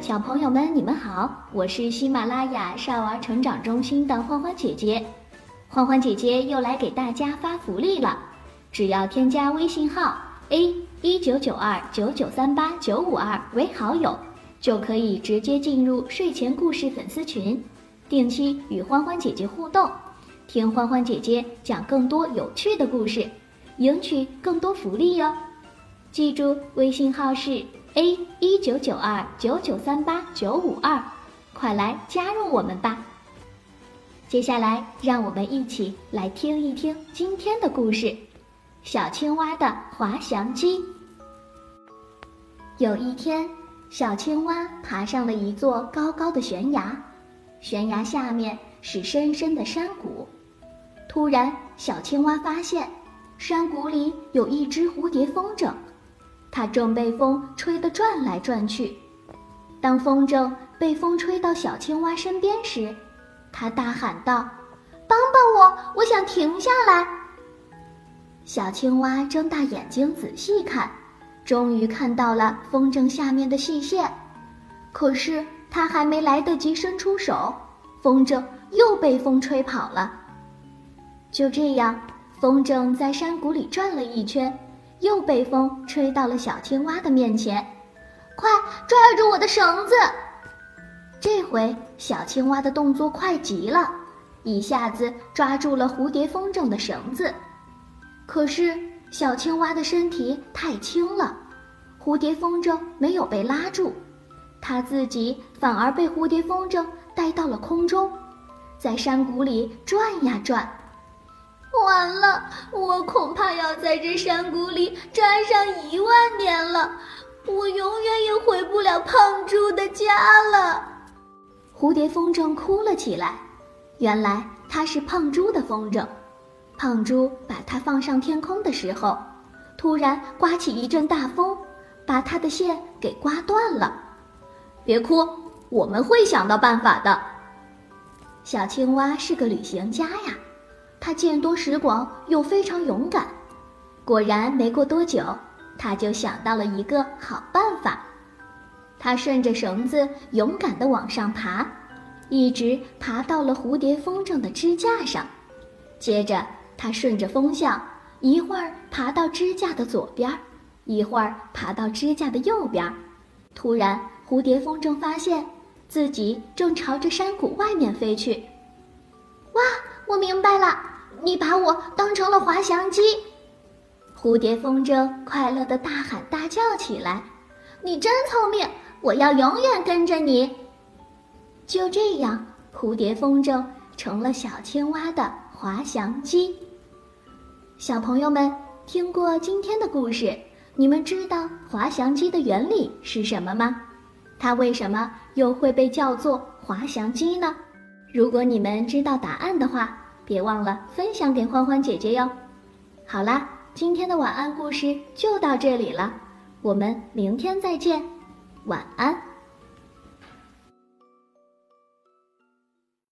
小朋友们，你们好，我是喜马拉雅少儿成长中心的欢欢姐姐。欢欢姐姐又来给大家发福利了，只要添加微信号 a 一九九二九九三八九五二为好友，就可以直接进入睡前故事粉丝群，定期与欢欢姐姐互动，听欢欢姐姐讲更多有趣的故事，赢取更多福利哟。记住，微信号是。A 一九九二九九三八九五二，快来加入我们吧！接下来，让我们一起来听一听今天的故事：小青蛙的滑翔机。有一天，小青蛙爬上了一座高高的悬崖，悬崖下面是深深的山谷。突然，小青蛙发现，山谷里有一只蝴蝶风筝。它正被风吹得转来转去，当风筝被风吹到小青蛙身边时，它大喊道：“帮帮我！我想停下来。”小青蛙睁大眼睛仔细看，终于看到了风筝下面的细线。可是它还没来得及伸出手，风筝又被风吹跑了。就这样，风筝在山谷里转了一圈。又被风吹到了小青蛙的面前，快拽住我的绳子！这回小青蛙的动作快极了，一下子抓住了蝴蝶风筝的绳子。可是小青蛙的身体太轻了，蝴蝶风筝没有被拉住，它自己反而被蝴蝶风筝带到了空中，在山谷里转呀转。完了，我恐怕要在这山谷里站上一万年了，我永远也回不了胖猪的家了。蝴蝶风筝哭了起来，原来它是胖猪的风筝。胖猪把它放上天空的时候，突然刮起一阵大风，把它的线给刮断了。别哭，我们会想到办法的。小青蛙是个旅行家呀。他见多识广又非常勇敢，果然没过多久，他就想到了一个好办法。他顺着绳子勇敢地往上爬，一直爬到了蝴蝶风筝的支架上。接着，他顺着风向，一会儿爬到支架的左边，一会儿爬到支架的右边。突然，蝴蝶风筝发现自己正朝着山谷外面飞去。哇！我明白了，你把我当成了滑翔机。蝴蝶风筝快乐的大喊大叫起来：“你真聪明，我要永远跟着你。”就这样，蝴蝶风筝成了小青蛙的滑翔机。小朋友们听过今天的故事，你们知道滑翔机的原理是什么吗？它为什么又会被叫做滑翔机呢？如果你们知道答案的话，别忘了分享给欢欢姐姐哟。好啦，今天的晚安故事就到这里了，我们明天再见，晚安。